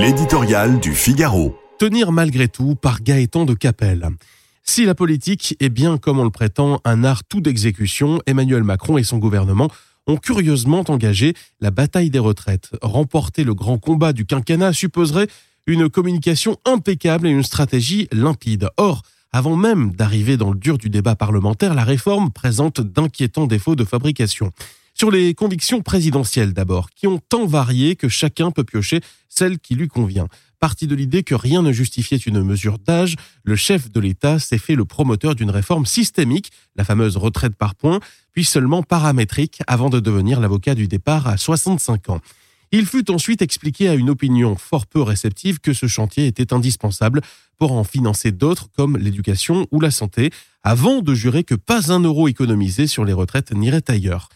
L'éditorial du Figaro. Tenir malgré tout par Gaëtan de Capelle. Si la politique est bien, comme on le prétend, un art tout d'exécution, Emmanuel Macron et son gouvernement ont curieusement engagé la bataille des retraites. Remporter le grand combat du quinquennat supposerait une communication impeccable et une stratégie limpide. Or, avant même d'arriver dans le dur du débat parlementaire, la réforme présente d'inquiétants défauts de fabrication. Sur les convictions présidentielles d'abord, qui ont tant varié que chacun peut piocher celle qui lui convient. Parti de l'idée que rien ne justifiait une mesure d'âge, le chef de l'État s'est fait le promoteur d'une réforme systémique, la fameuse retraite par points, puis seulement paramétrique avant de devenir l'avocat du départ à 65 ans. Il fut ensuite expliqué à une opinion fort peu réceptive que ce chantier était indispensable pour en financer d'autres comme l'éducation ou la santé, avant de jurer que pas un euro économisé sur les retraites n'irait ailleurs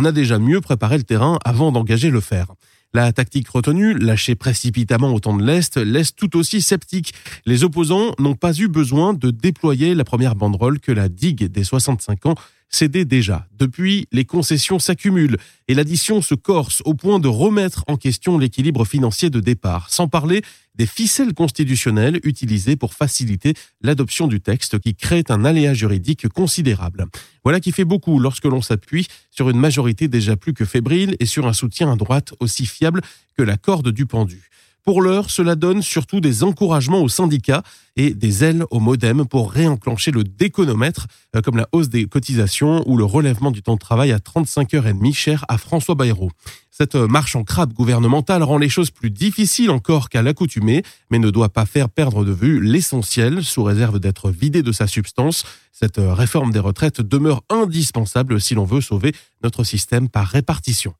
on a déjà mieux préparé le terrain avant d'engager le fer. La tactique retenue, lâcher précipitamment au temps de l'Est, laisse tout aussi sceptique. Les opposants n'ont pas eu besoin de déployer la première banderole que la digue des 65 ans cédait déjà. Depuis, les concessions s'accumulent et l'addition se corse au point de remettre en question l'équilibre financier de départ, sans parler des ficelles constitutionnelles utilisées pour faciliter l'adoption du texte qui crée un aléa juridique considérable. Voilà qui fait beaucoup lorsque l'on s'appuie sur une majorité déjà plus que fébrile et sur un soutien à droite aussi fiable que la corde du pendu. Pour l'heure, cela donne surtout des encouragements aux syndicats et des ailes au modem pour réenclencher le déconomètre, euh, comme la hausse des cotisations ou le relèvement du temps de travail à 35 heures et demie, cher à François Bayrou. Cette marche en crabe gouvernementale rend les choses plus difficiles encore qu'à l'accoutumée, mais ne doit pas faire perdre de vue l'essentiel, sous réserve d'être vidé de sa substance. Cette réforme des retraites demeure indispensable si l'on veut sauver notre système par répartition.